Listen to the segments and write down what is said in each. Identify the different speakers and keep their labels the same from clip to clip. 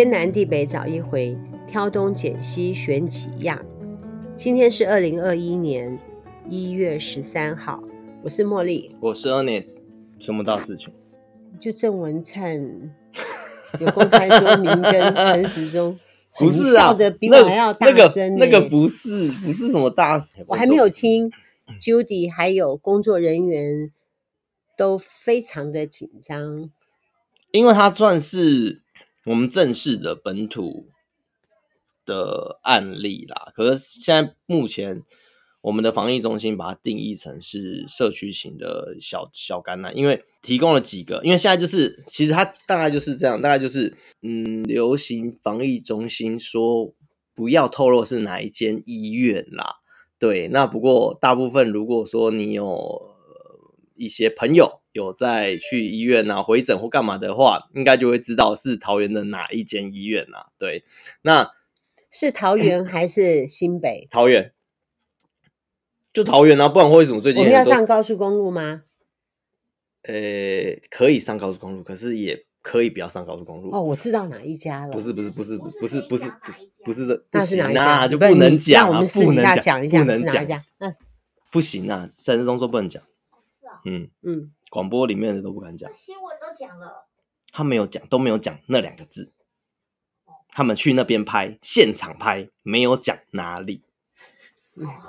Speaker 1: 天南地北找一回，挑东拣西选几样。今天是二零二一年一月十三号，我是茉莉，
Speaker 2: 我是 Ernest，什么大事情？
Speaker 1: 就郑文灿 有公开说明跟陈时中，
Speaker 2: 不是啊，
Speaker 1: 的比我还要大声、欸
Speaker 2: 那个。那个不是，不是什么大事，
Speaker 1: 我还没有听。Judy 还有工作人员都非常的紧张，
Speaker 2: 因为他算是我们正式的本土的案例啦。可是现在目前我们的防疫中心把它定义成是社区型的小小感染，因为提供了几个，因为现在就是其实它大概就是这样，大概就是嗯，流行防疫中心说不要透露是哪一间医院啦。对，那不过大部分如果说你有一些朋友有在去医院啊回诊或干嘛的话，应该就会知道是桃园的哪一间医院啊。对，那
Speaker 1: 是桃园还是新北？
Speaker 2: 桃园，就桃园啊，不然为什么最近
Speaker 1: 我们要上高速公路吗？
Speaker 2: 呃，可以上高速公路，可是也。可以不要上高速公路
Speaker 1: 哦，我知道哪一家了。
Speaker 2: 不是不是不是不是不是不是这，
Speaker 1: 那是哪一家？
Speaker 2: 那就不能讲啊，
Speaker 1: 那我们私底下讲一下，
Speaker 2: 不能讲。
Speaker 1: 讲。那
Speaker 2: 不行啊，三十中说不能讲。嗯
Speaker 1: 嗯，
Speaker 2: 广播里面的都不敢讲。
Speaker 3: 新闻都讲了，
Speaker 2: 他没有讲，都没有讲那两个字。他们去那边拍，现场拍，没有讲哪里。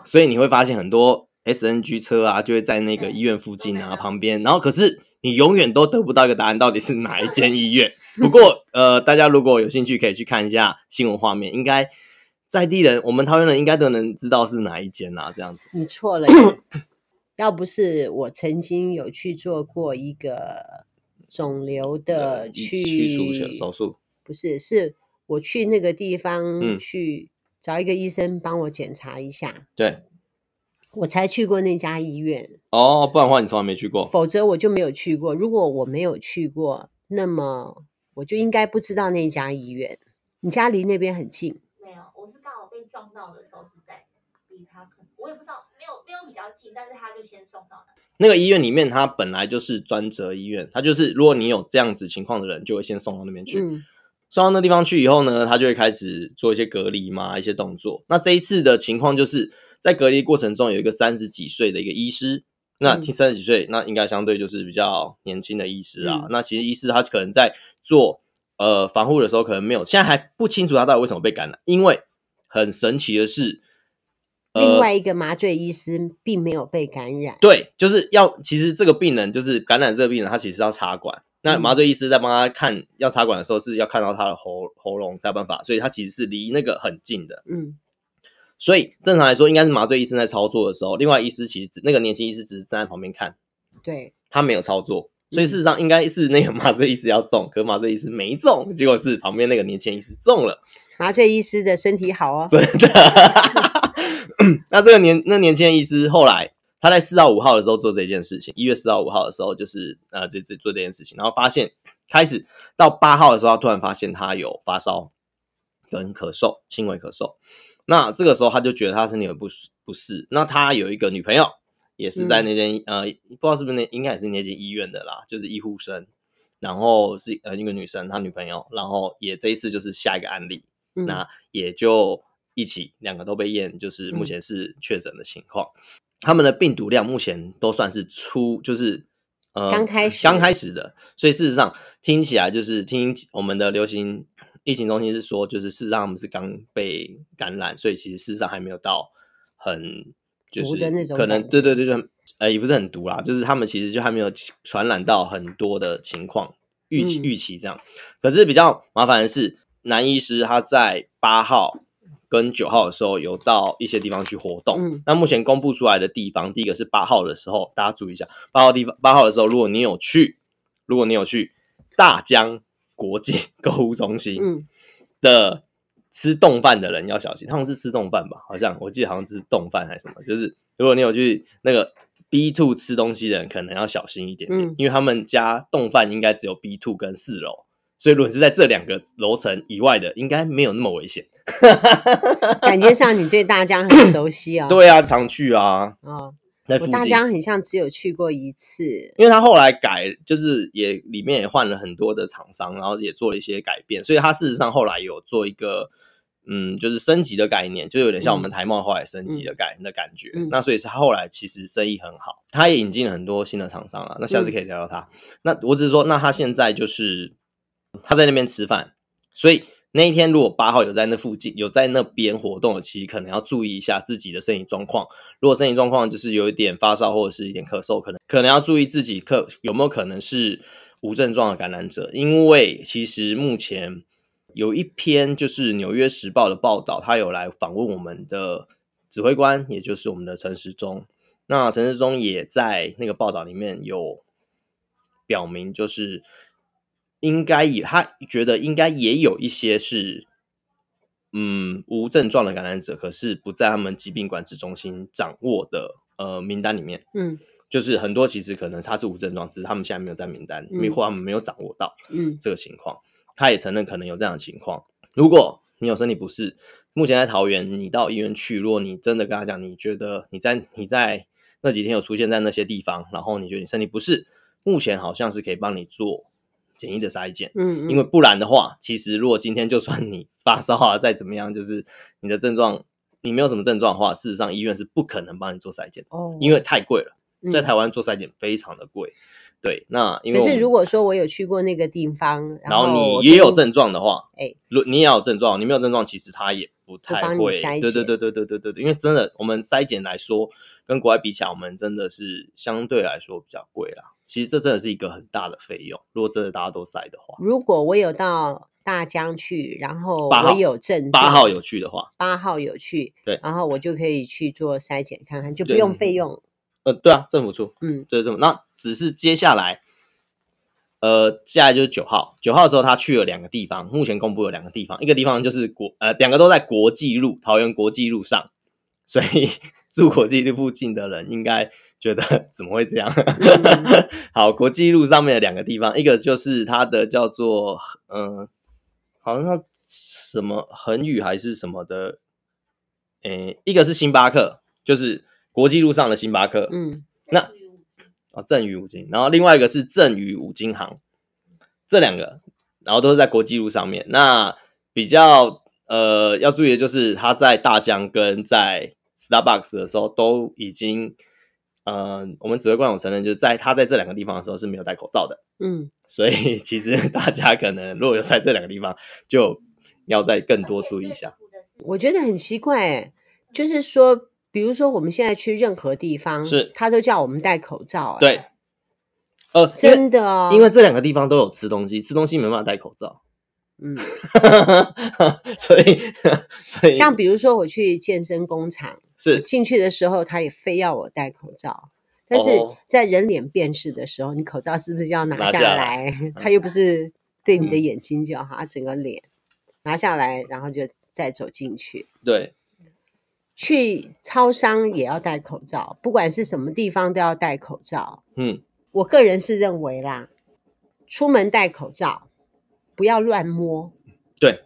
Speaker 2: 所以你会发现很多 SNG 车啊，就会在那个医院附近啊旁边，然后可是。你永远都得不到一个答案，到底是哪一间医院？不过，呃，大家如果有兴趣，可以去看一下新闻画面，应该在地人，我们桃园人应该都能知道是哪一间啊。这样子，
Speaker 1: 你错了，要不是我曾经有去做过一个肿瘤的去
Speaker 2: 手术，
Speaker 1: 不是，是我去那个地方去找一个医生帮我检查一下。
Speaker 2: 嗯、对。
Speaker 1: 我才去过那家医院
Speaker 2: 哦，不然的话你从来没去过，
Speaker 1: 否则我就没有去过。如果我没有去过，那么我就应该不知道那家医院。你家离那边很近？
Speaker 3: 没有，我是刚好被撞到的时候是在离他很，我也不知道，没有没有比较近，但是他就先送到那。
Speaker 2: 个医院里面，他本来就是专责医院，他就是如果你有这样子情况的人，就会先送到那边去。嗯，送到那地方去以后呢，他就会开始做一些隔离嘛，一些动作。那这一次的情况就是。在隔离过程中，有一个三十几岁的一个医师，那听三十几岁，那应该相对就是比较年轻的医师啊。嗯、那其实医师他可能在做呃防护的时候，可能没有，现在还不清楚他到底为什么被感染。因为很神奇的是，
Speaker 1: 呃、另外一个麻醉医师并没有被感染。
Speaker 2: 对，就是要其实这个病人就是感染这个病人，他其实要插管。那麻醉医师在帮他看要插管的时候，是要看到他的喉喉咙才有办法，所以他其实是离那个很近的。嗯。所以正常来说，应该是麻醉医生在操作的时候，另外医师其实那个年轻医师只是站在旁边看，
Speaker 1: 对，他
Speaker 2: 没有操作。所以事实上应该是那个麻醉医师要中，可麻醉医师没中，结果是旁边那个年轻医师中了。
Speaker 1: 麻醉医师的身体好哦，
Speaker 2: 真的。那这个年那年轻的医师后来他在四到五号的时候做这件事情，一月四到五号的时候就是呃这这做这件事情，然后发现开始到八号的时候，他突然发现他有发烧跟咳嗽，轻微咳嗽。那这个时候他就觉得他身体很不不适。那他有一个女朋友，也是在那间、嗯、呃，不知道是不是那应该也是那间医院的啦，就是医护生。然后是呃一个女生，她女朋友，然后也这一次就是下一个案例，嗯、那也就一起两个都被验，就是目前是确诊的情况。嗯、他们的病毒量目前都算是初，就是呃
Speaker 1: 刚开始
Speaker 2: 刚开始的，所以事实上听起来就是听我们的流行。疫情中心是说，就是事实上他们是刚被感染，所以其实事实上还没有到很就是可能对对对对，呃也不是很毒啦，就是他们其实就还没有传染到很多的情况，预期预期这样。可是比较麻烦的是，男医师他在八号跟九号的时候有到一些地方去活动。嗯，那目前公布出来的地方，第一个是八号的时候，大家注意一下，八号地方八号的时候，如果你有去，如果你有去大江。国际 购物中心的吃冻饭的人要小心，他们是吃冻饭吧？好像我记得好像是冻饭还是什么，就是如果你有去那个 B two 吃东西的人，可能要小心一点点，嗯、因为他们家冻饭应该只有 B two 跟四楼，所以如果是在这两个楼层以外的，应该没有那么危险。
Speaker 1: 感觉上你对大江很熟悉啊？
Speaker 2: 对啊，常去啊。
Speaker 1: 哦，
Speaker 2: 在附近。
Speaker 1: 大江很像只有去过一次，
Speaker 2: 因为他后来改，就是也里面也换了很多的厂商，然后也做了一些改变，所以他事实上后来有做一个。嗯，就是升级的概念，就有点像我们台贸后来升级的概、嗯、的感觉。嗯、那所以是他后来其实生意很好，他也引进了很多新的厂商了。那下次可以聊聊他。嗯、那我只是说，那他现在就是他在那边吃饭，所以那一天如果八号有在那附近有在那边活动，其实可能要注意一下自己的身体状况。如果身体状况就是有一点发烧或者是一点咳嗽，可能可能要注意自己可有没有可能是无症状的感染者，因为其实目前。有一篇就是《纽约时报》的报道，他有来访问我们的指挥官，也就是我们的陈时中。那陈时中也在那个报道里面有表明，就是应该也他觉得应该也有一些是嗯无症状的感染者，可是不在他们疾病管制中心掌握的呃名单里面。嗯，就是很多其实可能他是无症状，只是他们现在没有在名单，嗯、或他们没有掌握到嗯这个情况。嗯他也承认可能有这样的情况。如果你有身体不适，目前在桃园，你到医院去，如果你真的跟他讲，你觉得你在你在那几天有出现在那些地方，然后你觉得你身体不适，目前好像是可以帮你做简易的筛检。嗯，嗯，因为不然的话，其实如果今天就算你 发烧啊，再怎么样，就是你的症状你没有什么症状的话，事实上医院是不可能帮你做筛检哦，因为太贵了，在台湾做筛检非常的贵。对，那因为
Speaker 1: 可是如果说我有去过那个地方，
Speaker 2: 然后你也有症状的话，哎，如你也有症状，你没有症状，其实他也不太会。对对对对对对对对，因为真的，我们筛检来说，跟国外比起来，我们真的是相对来说比较贵啦。其实这真的是一个很大的费用。如果真的大家都筛的话，
Speaker 1: 如果我有到大江去，然后我有症状，
Speaker 2: 八号有去的话，
Speaker 1: 八号有去，
Speaker 2: 对，
Speaker 1: 然后我就可以去做筛检看看，就不用费用。
Speaker 2: 呃，对啊，政府出，嗯，对政府。那只是接下来，呃，接下来就是九号，九号的时候他去了两个地方，目前公布了两个地方，一个地方就是国，呃，两个都在国际路，桃园国际路上，所以 住国际路附近的人应该觉得 怎么会这样？嗯、好，国际路上面的两个地方，一个就是他的叫做，嗯、呃，好像什么恒宇还是什么的，诶，一个是星巴克，就是。国际路上的星巴克，嗯，那啊，正宇五金，然后另外一个是正宇五金行，这两个，然后都是在国际路上面。那比较呃要注意的就是，他在大疆跟在 Starbucks 的时候都已经，呃，我们指挥官有承认，就是在他在这两个地方的时候是没有戴口罩的，嗯，所以其实大家可能如果有在这两个地方，就要再更多注意一下。
Speaker 1: 我觉得很奇怪，哎，就是说。比如说，我们现在去任何地方，是他都叫我们戴口罩。
Speaker 2: 对，呃，
Speaker 1: 真的哦，
Speaker 2: 因为这两个地方都有吃东西，吃东西没办法戴口罩。嗯，所以所以，
Speaker 1: 像比如说我去健身工厂，
Speaker 2: 是
Speaker 1: 进去的时候，他也非要我戴口罩。但是在人脸辨识的时候，你口罩是不是要拿下来？他又不是对你的眼睛就好，整个脸拿下来，然后就再走进去。
Speaker 2: 对。
Speaker 1: 去超商也要戴口罩，不管是什么地方都要戴口罩。嗯，我个人是认为啦，出门戴口罩，不要乱摸。
Speaker 2: 对，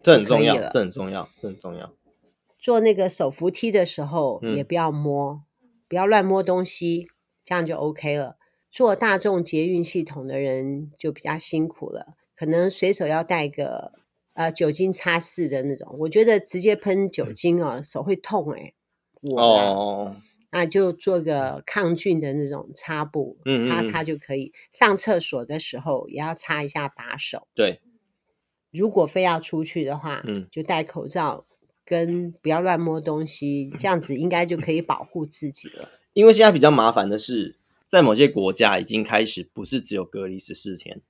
Speaker 2: 这很重要，这很重要，这很重要。
Speaker 1: 坐那个手扶梯的时候也不要摸，嗯、不要乱摸东西，这样就 OK 了。坐大众捷运系统的人就比较辛苦了，可能随手要带个。呃，酒精擦拭的那种，我觉得直接喷酒精哦，手会痛哎。我哦，那就做个抗菌的那种擦布，嗯，擦擦就可以。上厕所的时候也要擦一下把手。
Speaker 2: 对，
Speaker 1: 如果非要出去的话，嗯，就戴口罩，跟不要乱摸东西，这样子应该就可以保护自己了。
Speaker 2: 因为现在比较麻烦的是，在某些国家已经开始不是只有隔离十四天。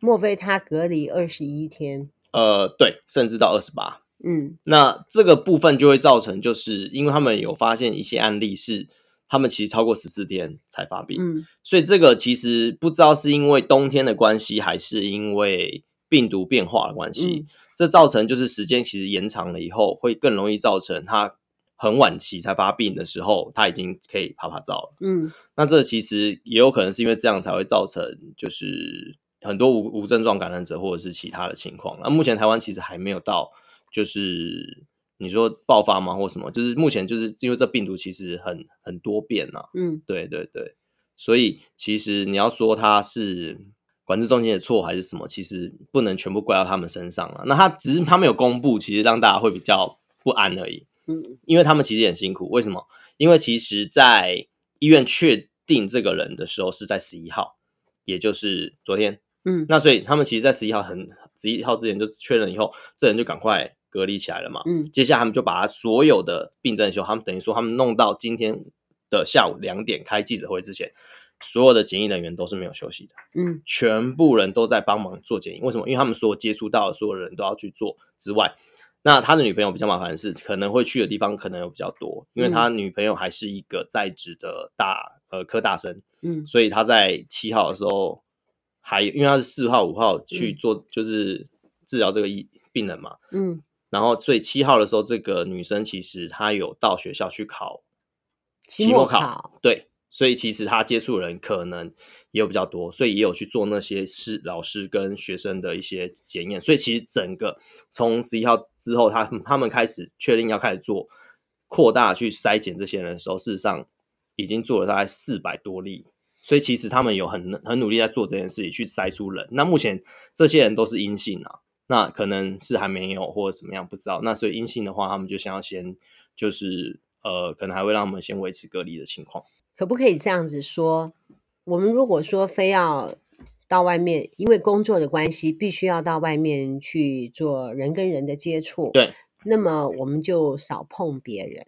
Speaker 1: 莫非他隔离二十一天？
Speaker 2: 呃，对，甚至到二十八。嗯，那这个部分就会造成，就是因为他们有发现一些案例是他们其实超过十四天才发病。嗯，所以这个其实不知道是因为冬天的关系，还是因为病毒变化的关系，嗯，这造成就是时间其实延长了以后，会更容易造成他很晚期才发病的时候，他已经可以啪啪照了。嗯，那这其实也有可能是因为这样才会造成就是。很多无无症状感染者或者是其他的情况，那目前台湾其实还没有到，就是你说爆发吗，或什么？就是目前就是因为这病毒其实很很多变呐、啊。
Speaker 1: 嗯，
Speaker 2: 对对对，所以其实你要说它是管制中心的错还是什么，其实不能全部怪到他们身上了。那他只是他没有公布，其实让大家会比较不安而已。
Speaker 1: 嗯，
Speaker 2: 因为他们其实也很辛苦。为什么？因为其实，在医院确定这个人的时候是在十一号，也就是昨天。
Speaker 1: 嗯，
Speaker 2: 那所以他们其实，在十一号很十一号之前就确认以后，这人就赶快隔离起来了嘛。
Speaker 1: 嗯，
Speaker 2: 接下来他们就把他所有的病症休，他们等于说他们弄到今天的下午两点开记者会之前，所有的检疫人员都是没有休息的。
Speaker 1: 嗯，
Speaker 2: 全部人都在帮忙做检疫。为什么？因为他们所有接触到的所有人都要去做之外，那他的女朋友比较麻烦的是，可能会去的地方可能有比较多，因为他女朋友还是一个在职的大呃科大生。
Speaker 1: 嗯，
Speaker 2: 所以他在七号的时候。还因为他是四号、五号去做，就是治疗这个医病人嘛。
Speaker 1: 嗯，
Speaker 2: 然后所以七号的时候，这个女生其实她有到学校去考
Speaker 1: 期末考，
Speaker 2: 对，所以其实她接触的人可能也有比较多，所以也有去做那些师老师跟学生的一些检验。所以其实整个从十一号之后，他他们开始确定要开始做扩大去筛检这些人的时候，事实上已经做了大概四百多例。所以其实他们有很很努力在做这件事情，去筛出人。那目前这些人都是阴性啊，那可能是还没有或者怎么样不知道。那所以阴性的话，他们就想要先就是呃，可能还会让我们先维持隔离的情况。
Speaker 1: 可不可以这样子说？我们如果说非要到外面，因为工作的关系，必须要到外面去做人跟人的接触，
Speaker 2: 对，
Speaker 1: 那么我们就少碰别人。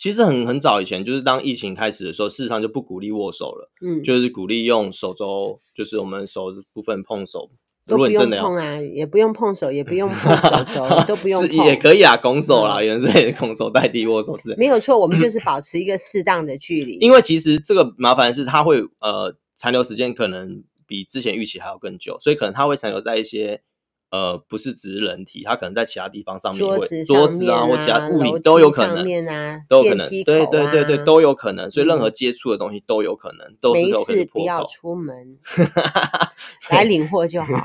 Speaker 2: 其实很很早以前，就是当疫情开始的时候，事实上就不鼓励握手了，
Speaker 1: 嗯，
Speaker 2: 就是鼓励用手肘，就是我们手部分碰手，
Speaker 1: 都不用碰啊，也不用碰手，也不用碰 手肘，都不用碰，
Speaker 2: 也可以啊，拱手啦，有人说拱手代替握手之类，
Speaker 1: 没有错，我们就是保持一个适当的距离。
Speaker 2: 因为其实这个麻烦是，它会呃残留时间可能比之前预期还要更久，所以可能它会残留在一些。呃，不是只是人体，它可能在其他地方上面会，
Speaker 1: 桌子、
Speaker 2: 桌子啊，或其他物品都有可能，
Speaker 1: 啊、
Speaker 2: 都有可能，
Speaker 1: 啊、
Speaker 2: 对对对对，都有可能。所以任何接触的东西都有可能，嗯、都是有可能
Speaker 1: 不要出门，来领货就好。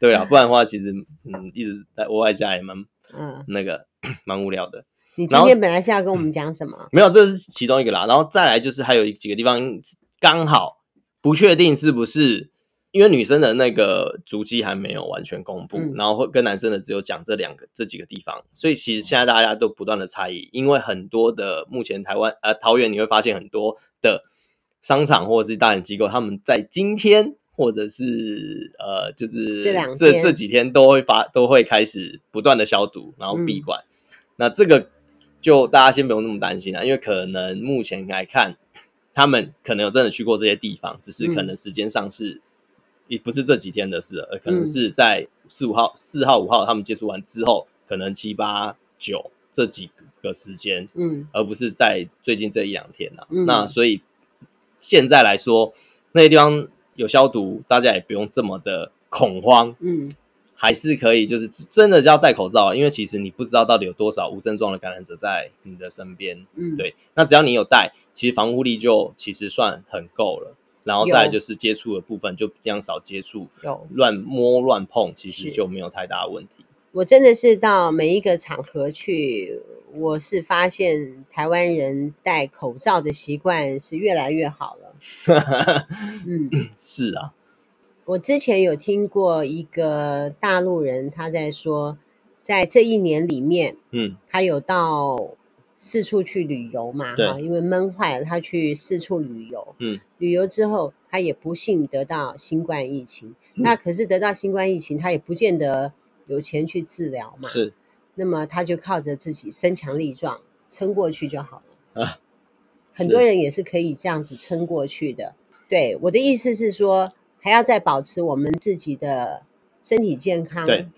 Speaker 2: 对啊，不然的话，其实嗯，一直在窝外家也蛮 嗯那个蛮无聊的。
Speaker 1: 你今天本来是要跟我们讲什么？
Speaker 2: 没有，这是其中一个啦。然后再来就是还有几个地方刚好不确定是不是。因为女生的那个足迹还没有完全公布，嗯、然后跟男生的只有讲这两个这几个地方，所以其实现在大家都不断的猜疑，因为很多的目前台湾呃桃园你会发现很多的商场或者是大型机构，他们在今天或者是呃就是
Speaker 1: 这两
Speaker 2: 这这几天都会发都会开始不断的消毒，然后闭馆。嗯、那这个就大家先不用那么担心了，因为可能目前来看，他们可能有真的去过这些地方，只是可能时间上是。嗯也不是这几天的事，而可能是在四五号、四号、五号他们接触完之后，可能七八九这几个时间，
Speaker 1: 嗯，
Speaker 2: 而不是在最近这一两天呐、啊。
Speaker 1: 嗯、
Speaker 2: 那所以现在来说，那些地方有消毒，大家也不用这么的恐慌，
Speaker 1: 嗯，
Speaker 2: 还是可以，就是真的要戴口罩，因为其实你不知道到底有多少无症状的感染者在你的身边，
Speaker 1: 嗯，
Speaker 2: 对。那只要你有戴，其实防护力就其实算很够了。然后再来就是接触的部分，就这样少接触，
Speaker 1: 有
Speaker 2: 乱摸乱碰，其实就没有太大问题。
Speaker 1: 我真的是到每一个场合去，我是发现台湾人戴口罩的习惯是越来越好了。嗯，
Speaker 2: 是啊。
Speaker 1: 我之前有听过一个大陆人他在说，在这一年里面，
Speaker 2: 嗯，
Speaker 1: 他有到。四处去旅游嘛，哈，因为闷坏了，他去四处旅游。
Speaker 2: 嗯，
Speaker 1: 旅游之后，他也不幸得到新冠疫情。嗯、那可是得到新冠疫情，他也不见得有钱去治疗嘛。
Speaker 2: 是，
Speaker 1: 那么他就靠着自己身强力壮撑过去就好了。
Speaker 2: 啊，
Speaker 1: 很多人也是可以这样子撑过去的。对，我的意思是说，还要再保持我们自己的身体健康。
Speaker 2: 对，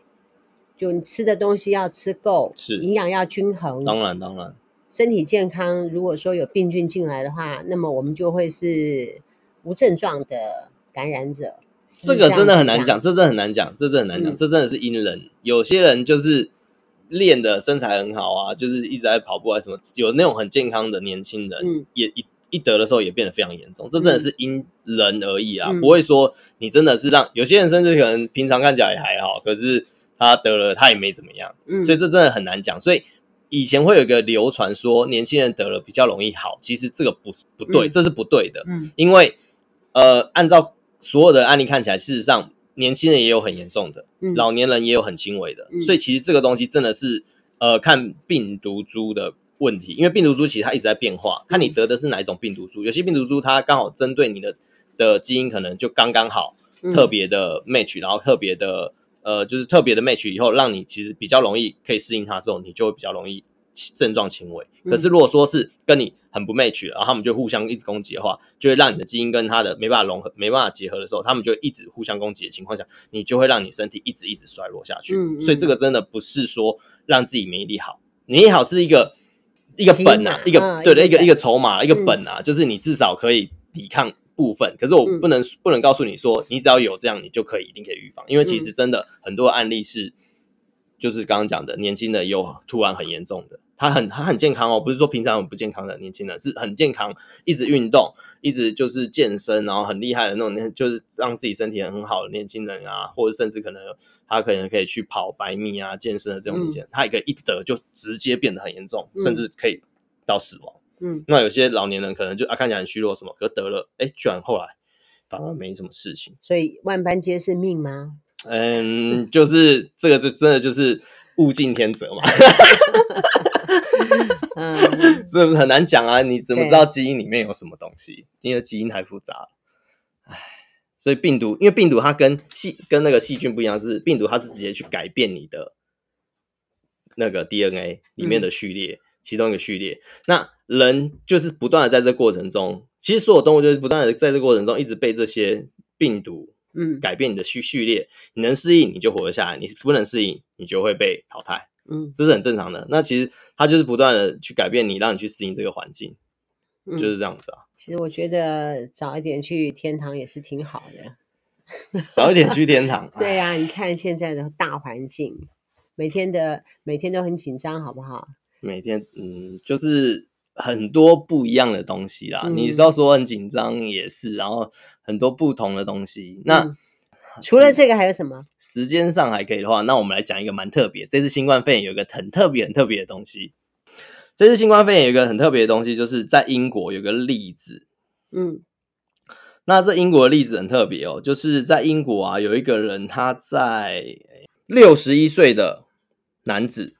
Speaker 1: 就你吃的东西要吃够，
Speaker 2: 是
Speaker 1: 营养要均衡。
Speaker 2: 当然，当然。
Speaker 1: 身体健康，如果说有病菌进来的话，那么我们就会是无症状的感染者。
Speaker 2: 这个真的很难讲，这真的很难讲，这真的很难讲，这真的是因人。有些人就是练的身材很好啊，就是一直在跑步啊什么，有那种很健康的年轻人，嗯，也一一得的时候也变得非常严重。这真的是因人而异啊，不会说你真的是让有些人甚至可能平常看起来也还好，可是。他得了他也没怎么样，嗯，所以这真的很难讲。所以以前会有一个流传说年轻人得了比较容易好，其实这个不不对，这是不对的，嗯，因为呃，按照所有的案例看起来，事实上年轻人也有很严重的，老年人也有很轻微的，所以其实这个东西真的是呃看病毒株的。问题，因为病毒株其实它一直在变化，看你得的是哪一种病毒株。有些病毒株它刚好针对你的的基因，可能就刚刚好，特别的 match，然后特别的呃，就是特别的 match 以后，让你其实比较容易可以适应它之后，你就会比较容易症状轻微。可是如果说是跟你很不 match，然后他们就互相一直攻击的话，就会让你的基因跟它的没办法融合、没办法结合的时候，他们就一直互相攻击的情况下，你就会让你身体一直一直衰落下去。所以这个真的不是说让自己免疫力好，免疫力好是一个。一个本啊，一个、嗯、对的，一个一个筹码，一个本啊，就是你至少可以抵抗部分。可是我不能、嗯、不能告诉你说，你只要有这样，你就可以一定可以预防。因为其实真的很多案例是，就是刚刚讲的，年轻的有突然很严重的，他很他很健康哦，不是说平常很不健康的年轻人，是很健康，一直运动，一直就是健身，然后很厉害的那种，就是让自己身体很好的年轻人啊，或者甚至可能。他可能可以去跑百米啊，健身的这种年轻人，他一个一得就直接变得很严重，甚至可以到死亡。嗯，那有些老年人可能就啊看起来很虚弱什么，可得了，哎，居然后来反而没什么事情。
Speaker 1: 所以万般皆是命吗？
Speaker 2: 嗯，就是这个就真的就是物竞天择嘛。嗯，是不是很难讲啊？你怎么知道基因里面有什么东西？因为基因太复杂了。所以病毒，因为病毒它跟细跟那个细菌不一样，是病毒它是直接去改变你的那个 DNA 里面的序列，嗯、其中一个序列。那人就是不断的在这过程中，其实所有动物就是不断的在这过程中一直被这些病毒嗯改变你的序序列，你能适应你就活得下来，你不能适应你就会被淘汰，嗯，这是很正常的。那其实它就是不断的去改变你，让你去适应这个环境。就是这样子啊、嗯。
Speaker 1: 其实我觉得早一点去天堂也是挺好的。
Speaker 2: 早一点去天堂。
Speaker 1: 对呀、啊，你看现在的大环境，每天的每天都很紧张，好不好？
Speaker 2: 每天，嗯，就是很多不一样的东西啦。嗯、你是要说很紧张也是，然后很多不同的东西。那、嗯、
Speaker 1: 除了这个还有什么？
Speaker 2: 时间上还可以的话，那我们来讲一个蛮特别。这次新冠肺炎有一个很特别、很特别的东西。这次新冠肺炎有一个很特别的东西，就是在英国有个例子。嗯，那这英国的例子很特别哦，就是在英国啊，有一个人他在六十一岁的男子，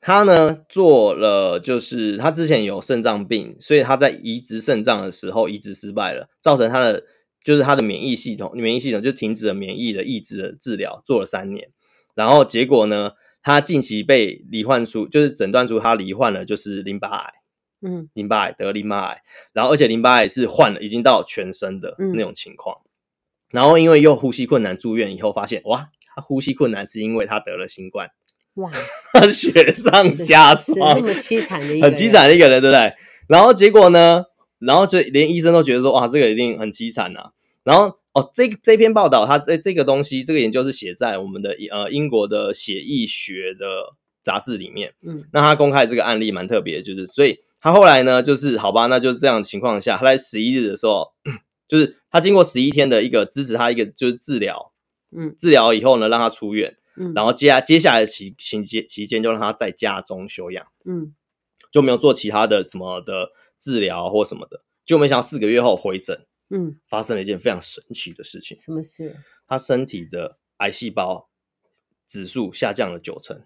Speaker 2: 他呢做了，就是他之前有肾脏病，所以他在移植肾脏的时候移植失败了，造成他的就是他的免疫系统免疫系统就停止了免疫的抑制的治疗，做了三年，然后结果呢？他近期被罹患出，就是诊断出他罹患了，就是淋巴癌，嗯，淋巴癌得淋巴癌，然后而且淋巴癌是患了，已经到全身的那种情况，嗯、然后因为又呼吸困难住院以后，发现哇，他呼吸困难是因为他得了新冠，哇，雪上加霜，
Speaker 1: 这么凄惨的一个，
Speaker 2: 很凄惨的一个人，对不对？然后结果呢？然后就连医生都觉得说，哇，这个一定很凄惨呐，然后。哦，这这篇报道，它这这个东西，这个研究是写在我们的呃英国的血液学的杂志里面。嗯，那他公开这个案例蛮特别，就是所以他后来呢，就是好吧，那就是这样的情况下，他在十一日的时候，就是他经过十一天的一个支持他一个就是治疗，嗯，治疗以后呢，让他出院，嗯，然后接下接下来的期期间期间就让他在家中休养，嗯，就没有做其他的什么的治疗或什么的，就没想到四个月后回诊。嗯，发生了一件非常神奇的事情。
Speaker 1: 什么事？
Speaker 2: 他身体的癌细胞指数下降了九成。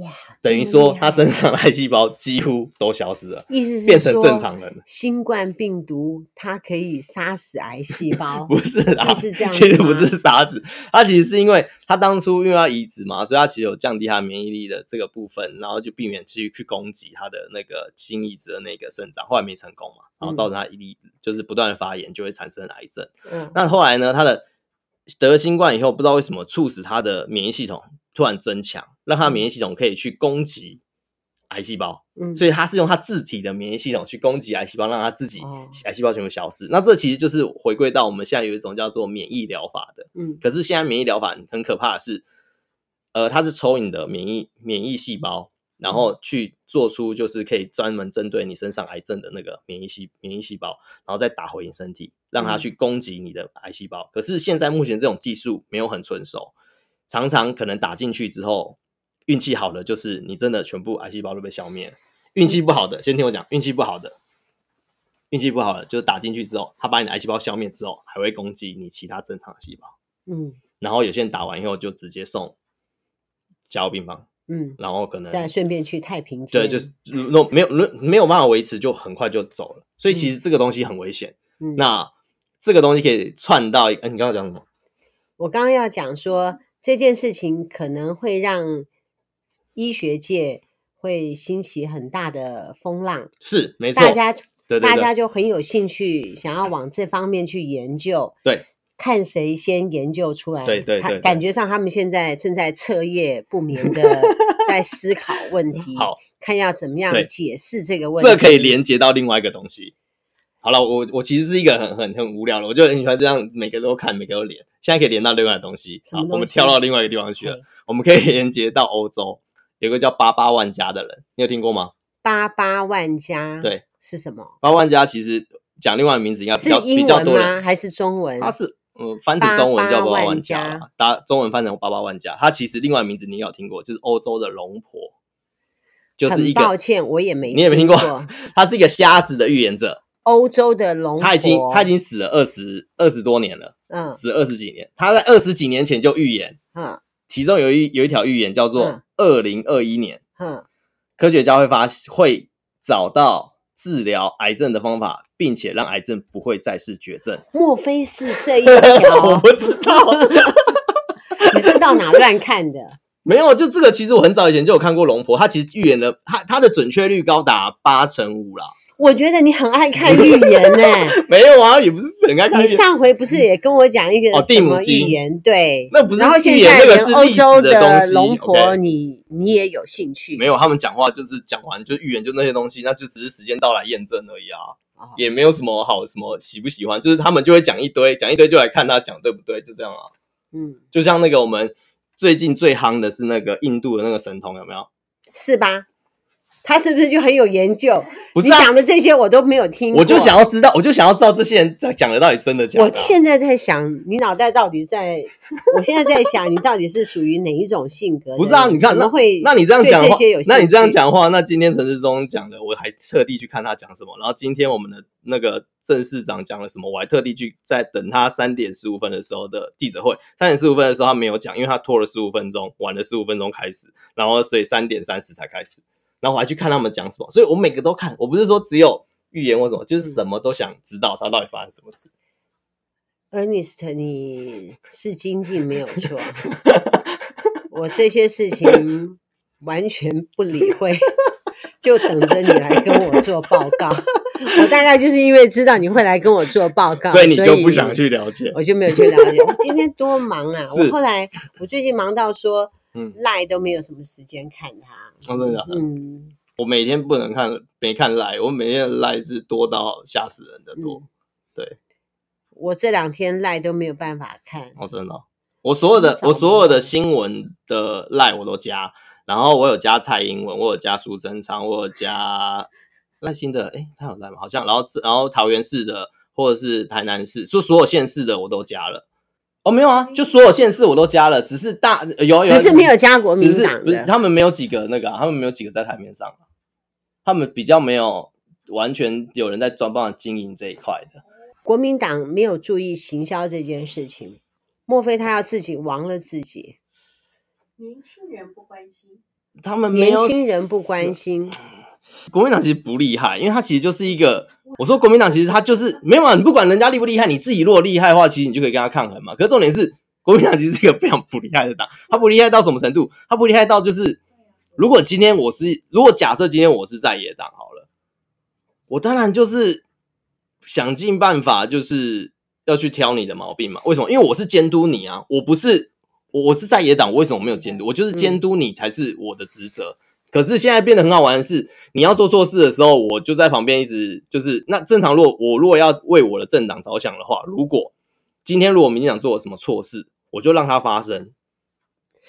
Speaker 2: 哇，等于说他身上的癌 细胞几乎都消失了，
Speaker 1: 意思是
Speaker 2: 变成正常人了。
Speaker 1: 新冠病毒它可以杀死癌细胞？
Speaker 2: 不是啊，
Speaker 1: 是这样，
Speaker 2: 其实不是杀死，它其实是因为他当初因为要移植嘛，所以他其实有降低他免疫力的这个部分，然后就避免去去攻击他的那个新移植的那个肾脏，后来没成功嘛，然后造成他一粒就是不断的发炎，就会产生癌症。嗯，那后来呢，他的得新冠以后，不知道为什么促使他的免疫系统。突然增强，让他免疫系统可以去攻击癌细胞，嗯，所以他是用他自己的免疫系统去攻击癌细胞，让他自己癌细胞全部消失。哦、那这其实就是回归到我们现在有一种叫做免疫疗法的，嗯，可是现在免疫疗法很可怕的是，呃，它是抽你的免疫免疫细胞，然后去做出就是可以专门针对你身上癌症的那个免疫细免疫细胞，然后再打回你身体，让它去攻击你的癌细胞。嗯、可是现在目前这种技术没有很成熟。常常可能打进去之后，运气好的就是你真的全部癌细胞都被消灭了。运气不好的，先听我讲，运气不好的，运气不好的就是打进去之后，他把你的癌细胞消灭之后，还会攻击你其他正常的细胞。
Speaker 1: 嗯，
Speaker 2: 然后有些人打完以后就直接送加护病房。
Speaker 1: 嗯，
Speaker 2: 然后可能
Speaker 1: 再顺便去太平
Speaker 2: 间，对，就是那没有没有办法维持，就很快就走了。所以其实这个东西很危险。
Speaker 1: 嗯，
Speaker 2: 那这个东西可以串到，哎，你刚刚讲什么？
Speaker 1: 我刚刚要讲说这件事情可能会让医学界会兴起很大的风浪，
Speaker 2: 是没错，
Speaker 1: 大家
Speaker 2: 对
Speaker 1: 大家就很有兴趣，想要往这方面去研究。
Speaker 2: 对。
Speaker 1: 看谁先研究出来，
Speaker 2: 对对对，对，
Speaker 1: 感觉上他们现在正在彻夜不眠的 在思考问题，
Speaker 2: 好，
Speaker 1: 看要怎么样解释这个问题。
Speaker 2: 这可以连接到另外一个东西。好了，我我其实是一个很很很无聊的，我就很喜欢这样每个都看，每个都连。现在可以连到另外的东西，好，我们跳到另外一个地方去了。我们可以连接到欧洲，有个叫八八万家的人，你有听过吗？
Speaker 1: 八八万家，
Speaker 2: 对，
Speaker 1: 是什么？
Speaker 2: 八万家其实讲另外的名字应该比
Speaker 1: 较？
Speaker 2: 比较多人
Speaker 1: 还是中文？
Speaker 2: 它是。嗯，翻成中文叫八八万家，打中文翻成八八万家。它其实另外名字你有听过，就是欧洲的龙婆，就是一个。
Speaker 1: 抱歉，我也没，
Speaker 2: 你也没听过。他是一个瞎子的预言者，
Speaker 1: 欧洲的龙婆，
Speaker 2: 他已经他已经死了二十二十多年了，
Speaker 1: 嗯，
Speaker 2: 死二十几年。他在二十几年前就预言，
Speaker 1: 嗯，
Speaker 2: 其中有一有一条预言叫做二零二一年，
Speaker 1: 嗯，
Speaker 2: 科学家会发会找到治疗癌症的方法。并且让癌症不会再是绝症。
Speaker 1: 莫非是这一 条？
Speaker 2: 我不知道，
Speaker 1: 你是到哪乱看的？
Speaker 2: 没有，就这个，其实我很早以前就有看过龙婆，他其实预言了，他他的准确率高达八成五啦。
Speaker 1: 我觉得你很爱看预言呢、欸。
Speaker 2: 没有啊，也不是很爱看。
Speaker 1: 你上回不是也跟我讲一个什么预言？哦、对，
Speaker 2: 那不是
Speaker 1: 然后现在连欧洲
Speaker 2: 的
Speaker 1: 龙婆你，你你也有兴趣？
Speaker 2: 没有，他们讲话就是讲完就预言就那些东西，那就只是时间到来验证而已啊。也没有什么好什么喜不喜欢，就是他们就会讲一堆，讲一堆就来看他讲对不对，就这样啊。
Speaker 1: 嗯，
Speaker 2: 就像那个我们最近最夯的是那个印度的那个神童，有没有？
Speaker 1: 是吧？他是不是就很有研究？
Speaker 2: 不是、啊、
Speaker 1: 你讲的这些我都没有听过。
Speaker 2: 我就想要知道，我就想要知道这些人在讲的到底真的假的、啊。
Speaker 1: 我现在在想，你脑袋到底在？我现在在想，你到底是属于哪一种性格？
Speaker 2: 不是啊，你看那会，那你这样讲话，那你这样讲话，那今天陈世忠讲的，我还特地去看他讲什么。然后今天我们的那个郑市长讲了什么，我还特地去在等他三点十五分的时候的记者会。三点十五分的时候他没有讲，因为他拖了十五分钟，晚了十五分钟开始，然后所以三点三十才开始。然后我还去看他们讲什么，所以我每个都看。我不是说只有预言或什么，就是什么都想知道他到底发生什么事。
Speaker 1: Ernest，你是精进没有错，我这些事情完全不理会，就等着你来跟我做报告。我大概就是因为知道你会来跟我做报告，
Speaker 2: 所以你就不想去了解，
Speaker 1: 我就没有去了解。我今天多忙啊！我后来我最近忙到说。嗯，赖都没有什么时间看他。
Speaker 2: 哦，真的。
Speaker 1: 嗯，
Speaker 2: 我每天不能看，没看赖，我每天赖是多到吓死人的多。嗯、对，
Speaker 1: 我这两天赖都没有办法看。
Speaker 2: 哦，真的。我所有的我所有的新闻的赖我都加，然后我有加蔡英文，我有加苏贞昌，我有加赖清德。诶，他有赖吗？好像。然后然后桃园市的或者是台南市，说所有县市的我都加了。哦，没有啊，就所有县市我都加了，只是大有有，
Speaker 1: 只是没有加国民党
Speaker 2: 不是他们没有几个那个、啊，他们没有几个在台面上、啊，他们比较没有完全有人在专帮经营这一块的。
Speaker 1: 国民党没有注意行销这件事情，莫非他要自己亡了自己？
Speaker 3: 年轻人不关心，
Speaker 2: 他们
Speaker 1: 年轻人不关心。
Speaker 2: 国民党其实不厉害，因为他其实就是一个。我说国民党其实他就是没有啊，你不管人家厉不厉害，你自己如果厉害的话，其实你就可以跟他抗衡嘛。可是重点是，国民党其实是一个非常不厉害的党。他不厉害到什么程度？他不厉害到就是，如果今天我是，如果假设今天我是在野党好了，我当然就是想尽办法，就是要去挑你的毛病嘛。为什么？因为我是监督你啊，我不是我我是在野党，我为什么没有监督？我就是监督你才是我的职责。嗯可是现在变得很好玩的是，你要做错事的时候，我就在旁边一直就是那正常。如果我如果要为我的政党着想的话，如果今天如果民进党做了什么错事，我就让它发生，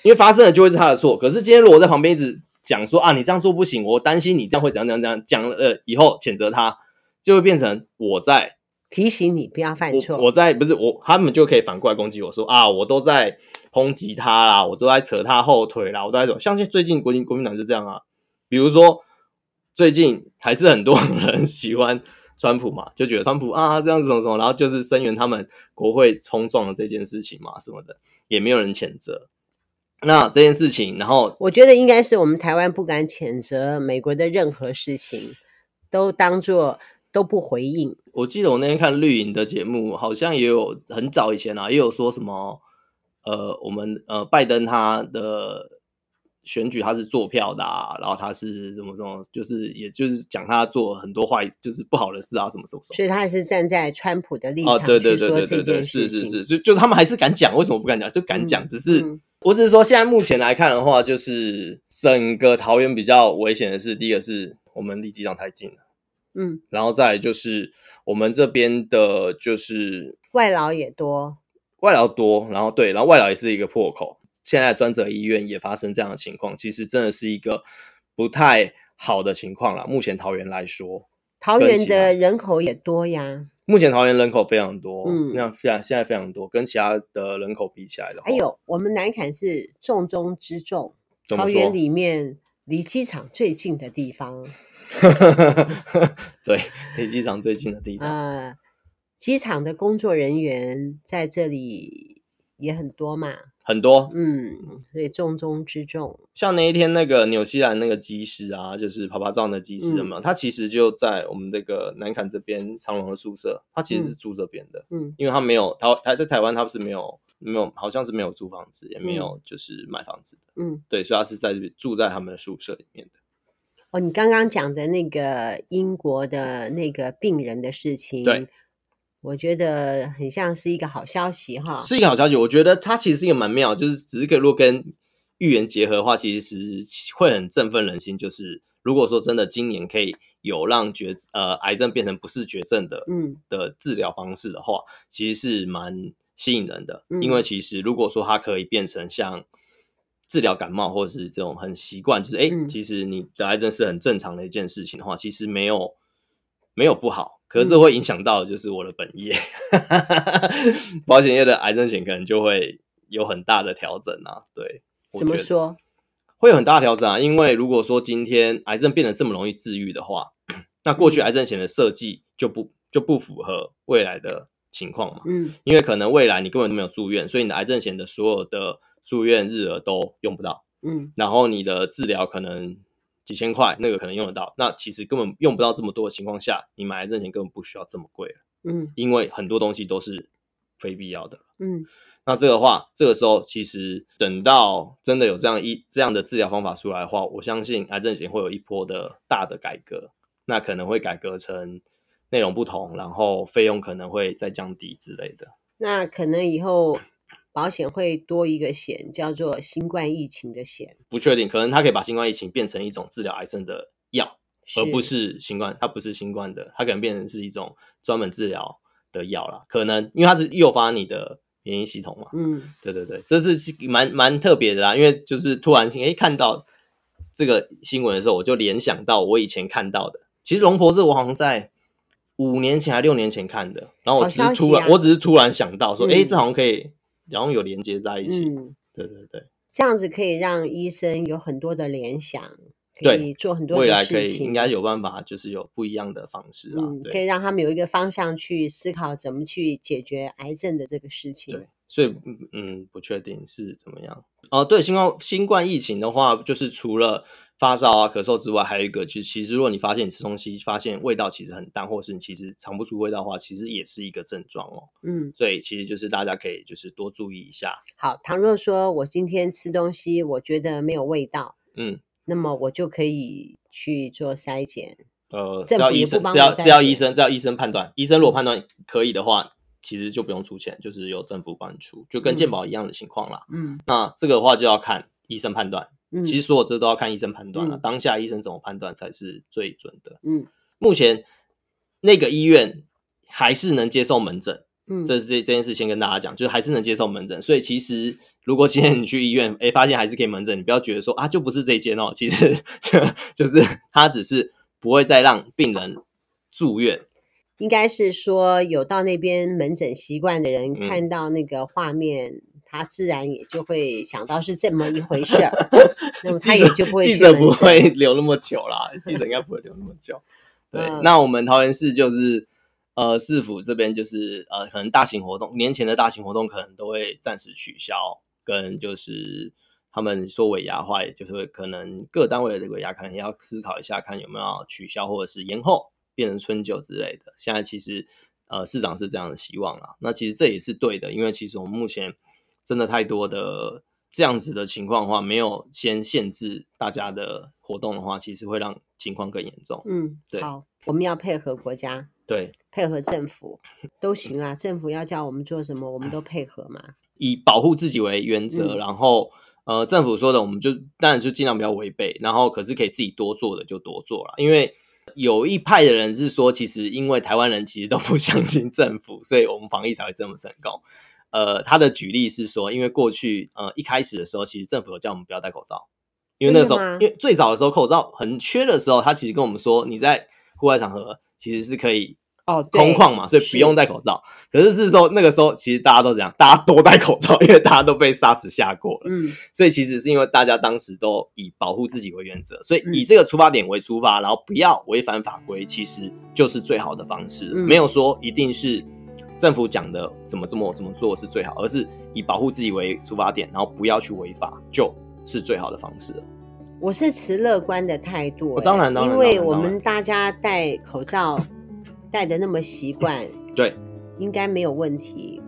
Speaker 2: 因为发生了就会是他的错。可是今天如果在旁边一直讲说啊，你这样做不行，我担心你这样会怎样怎样怎样讲，呃，以后谴责他，就会变成我在
Speaker 1: 提醒你不要犯错。
Speaker 2: 我在不是我，他们就可以反过来攻击我说啊，我都在抨击他啦，我都在扯他后腿啦，我都在说，像最近国民国民党就这样啊，比如说最近还是很多人 喜欢川普嘛，就觉得川普啊这样子什么什么，然后就是声援他们国会冲撞的这件事情嘛什么的，也没有人谴责。那这件事情，然后
Speaker 1: 我觉得应该是我们台湾不敢谴责美国的任何事情，都当做都不回应。
Speaker 2: 我记得我那天看绿营的节目，好像也有很早以前啊，也有说什么，呃，我们呃拜登他的选举他是做票的啊，然后他是什么什么，就是也就是讲他做很多坏，就是不好的事啊，什么什么什么。
Speaker 1: 所以他还是站在川普的立场去说这件事情。哦，对对对对对，是是是，就就他们还是敢讲，为什么不敢讲？就敢讲，只是。嗯我只是说，现在目前来看的话，就是整个桃园比较危险的是，第一个是我们离机场太近了，嗯，
Speaker 2: 然后再来就是我们这边的，就是
Speaker 1: 外劳也多，
Speaker 2: 外劳多，然后对，然后外劳也是一个破口。现在专责医院也发生这样的情况，其实真的是一个不太好的情况啦。目前桃园来说，
Speaker 1: 桃园的人口也多呀。
Speaker 2: 目前桃园人口非常多，嗯，那非常现在非常多，跟其他的人口比起来的话，
Speaker 1: 还有我们南坎是重中之重，桃园里面离机场最近的地方，
Speaker 2: 对，离机场最近的地方，
Speaker 1: 呃，机场的工作人员在这里也很多嘛。
Speaker 2: 很多，
Speaker 1: 嗯，所以重中之重。
Speaker 2: 像那一天那个纽西兰那个机师啊，就是爬爬照的机师嘛，嗯，他其实就在我们这个南坎这边长隆的宿舍，他其实是住这边的，嗯，因为他没有，他他在台湾他不是没有没有，好像是没有租房子，也没有就是买房子的，嗯，对，所以他是在住在他们的宿舍里面的。
Speaker 1: 哦，你刚刚讲的那个英国的那个病人的事情，
Speaker 2: 对。
Speaker 1: 我觉得很像是一个好消息哈，
Speaker 2: 是一个好消息。我觉得它其实是一个蛮妙，就是只是可以如果跟预言结合的话，其实是会很振奋人心。就是如果说真的今年可以有让绝呃癌症变成不是绝症的嗯的治疗方式的话，其实是蛮吸引人的。嗯、因为其实如果说它可以变成像治疗感冒或者是这种很习惯，就是哎、嗯，其实你得癌症是很正常的一件事情的话，其实没有没有不好。可是这会影响到就是我的本业，嗯、保险业的癌症险可能就会有很大的调整啊。对，
Speaker 1: 怎么说？
Speaker 2: 会有很大的调整啊？因为如果说今天癌症变得这么容易治愈的话，那过去癌症险的设计就不就不符合未来的情况嘛。嗯，因为可能未来你根本都没有住院，所以你的癌症险的所有的住院日额都用不到。嗯，然后你的治疗可能。几千块那个可能用得到，那其实根本用不到这么多的情况下，你买癌症险根本不需要这么贵了。嗯，因为很多东西都是非必要的。嗯，那这个话，这个时候其实等到真的有这样一这样的治疗方法出来的话，我相信癌症险会有一波的大的改革。那可能会改革成内容不同，然后费用可能会再降低之类的。
Speaker 1: 那可能以后。保险会多一个险，叫做新冠疫情的险。
Speaker 2: 不确定，可能它可以把新冠疫情变成一种治疗癌症的药，而不是新冠。它不是新冠的，它可能变成是一种专门治疗的药啦。可能因为它是诱发你的免疫系统嘛。嗯，对对对，这是蛮蛮特别的啦。因为就是突然诶看到这个新闻的时候，我就联想到我以前看到的。其实龙婆子我好像在五年前还六年前看的，然后我只是突然，啊、我只是突然想到说，诶、嗯、这好像可以。然后有连接在一起，嗯，对对对，
Speaker 1: 这样子可以让医生有很多的联想，可以做很多的事情。未来可以
Speaker 2: 应该有办法，就是有不一样的方式啊，
Speaker 1: 嗯，可以让他们有一个方向去思考怎么去解决癌症的这个事情。
Speaker 2: 对，所以嗯，不确定是怎么样。哦，对，新冠新冠疫情的话，就是除了。发烧啊、咳嗽之外，还有一个，就是其实如果你发现你吃东西发现味道其实很淡，或是你其实尝不出味道的话，其实也是一个症状哦。嗯，所以其实就是大家可以就是多注意一下。
Speaker 1: 好，倘若说我今天吃东西我觉得没有味道，嗯，那么我就可以去做筛检。
Speaker 2: 呃，只要医生只要只要医生只要医生判断，医生如果判断可以的话，其实就不用出钱，就是由政府帮你出，就跟健保一样的情况啦。嗯，那这个的话就要看医生判断。其实所有这都要看医生判断了，嗯，当下医生怎么判断才是最准的。嗯，目前那个医院还是能接受门诊，嗯，这是这这件事先跟大家讲，就是还是能接受门诊。所以其实如果今天你去医院，哎，发现还是可以门诊，你不要觉得说啊，就不是这间哦，其实就就是他只是不会再让病人住院。
Speaker 1: 应该是说有到那边门诊习惯的人，嗯、看到那个画面，他自然也就会想到是这么一回事儿，那么他也就不会
Speaker 2: 记者不会 留那么久啦，记者应该不会留那么久。对，嗯、那我们桃园市就是呃市府这边就是呃可能大型活动，年前的大型活动可能都会暂时取消，跟就是他们说尾牙的话，也就是可能各单位的尾牙可能也要思考一下，看有没有取消或者是延后。变成春酒之类的，现在其实呃市长是这样的希望啦。那其实这也是对的，因为其实我们目前真的太多的这样子的情况的话，没有先限制大家的活动的话，其实会让情况更严重。
Speaker 1: 嗯，对。好，我们要配合国家，
Speaker 2: 对，
Speaker 1: 配合政府都行啊。政府要叫我们做什么，我们都配合嘛。
Speaker 2: 以保护自己为原则，嗯、然后呃政府说的，我们就当然就尽量不要违背，然后可是可以自己多做的就多做了，因为。有一派的人是说，其实因为台湾人其实都不相信政府，所以我们防疫才会这么成功。呃，他的举例是说，因为过去呃一开始的时候，其实政府有叫我们不要戴口罩，因为那个时候，因为最早的时候口罩很缺的时候，他其实跟我们说，你在户外场合其实是可以。
Speaker 1: 哦，
Speaker 2: 空旷嘛，所以不用戴口罩。是可是是说那个时候，其实大家都这样，大家都戴口罩，因为大家都被 SARS 吓过了。嗯，所以其实是因为大家当时都以保护自己为原则，所以以这个出发点为出发，然后不要违反法规，其实就是最好的方式。嗯、没有说一定是政府讲的怎么这么怎么做是最好，而是以保护自己为出发点，然后不要去违法，就是最好的方式。
Speaker 1: 我是持乐观的态度、欸，
Speaker 2: 哦、当然，当然，
Speaker 1: 因为我们大家戴口罩。戴的那么习惯，
Speaker 2: 对，
Speaker 1: 应该没有问题。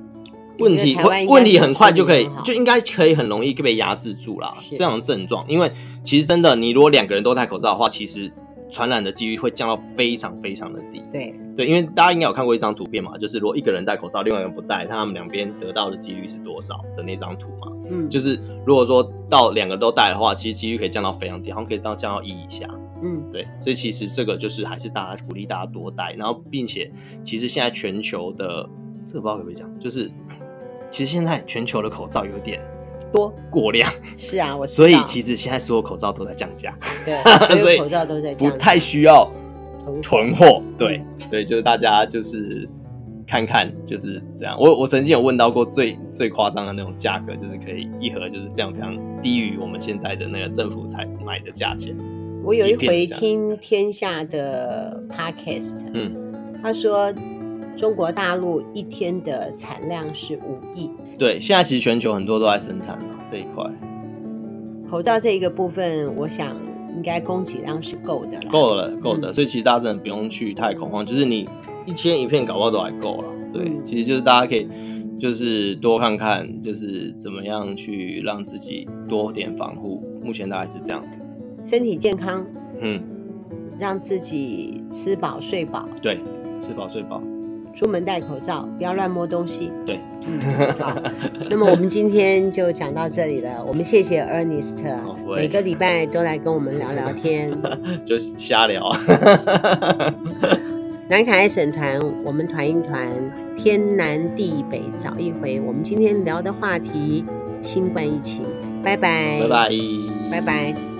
Speaker 2: 问题问问题很快就可以，就应该可以很容易被压制住了。是这样的症状，因为其实真的，你如果两个人都戴口罩的话，其实传染的几率会降到非常非常的低。
Speaker 1: 对
Speaker 2: 对，因为大家应该有看过一张图片嘛，就是如果一个人戴口罩，另外一个人不戴，他们两边得到的几率是多少的那张图嘛。嗯，就是如果说到两个都戴的话，其实几率可以降到非常低，好像可以到降到一以下。嗯，对，所以其实这个就是还是大家鼓励大家多戴，然后并且其实现在全球的这个不知道可不可以讲，就是其实现在全球的口罩有点多过量，
Speaker 1: 是啊，我
Speaker 2: 所以其实现在所有口罩都在降价，
Speaker 1: 对，所以口罩都在降价，
Speaker 2: 不太需要囤货，对，所以就是大家就是看看就是这样。我我曾经有问到过最最夸张的那种价格，就是可以一盒就是非常非常低于我们现在的那个政府才买的价钱。
Speaker 1: 我有一回听天下的 podcast，嗯，他说中国大陆一天的产量是五亿。
Speaker 2: 对，现在其实全球很多都在生产这一块。
Speaker 1: 口罩这一个部分，我想应该供给量是够的，
Speaker 2: 够了，够的。嗯、所以其实大家真的不用去太恐慌，就是你一天一片搞不好都还够了。对，嗯、其实就是大家可以就是多看看，就是怎么样去让自己多点防护。目前大概是这样子。
Speaker 1: 身体健康，嗯，让自己吃饱睡饱，
Speaker 2: 对，吃饱睡饱，
Speaker 1: 出门戴口罩，不要乱摸东西，
Speaker 2: 对，
Speaker 1: 嗯，好。那么我们今天就讲到这里了，我们谢谢 Ernest，每个礼拜都来跟我们聊聊天，
Speaker 2: 就瞎聊。
Speaker 1: 南崁爱省团，我们团一团，天南地北找一回。我们今天聊的话题，新冠疫情。拜拜，
Speaker 2: 拜拜，
Speaker 1: 拜拜。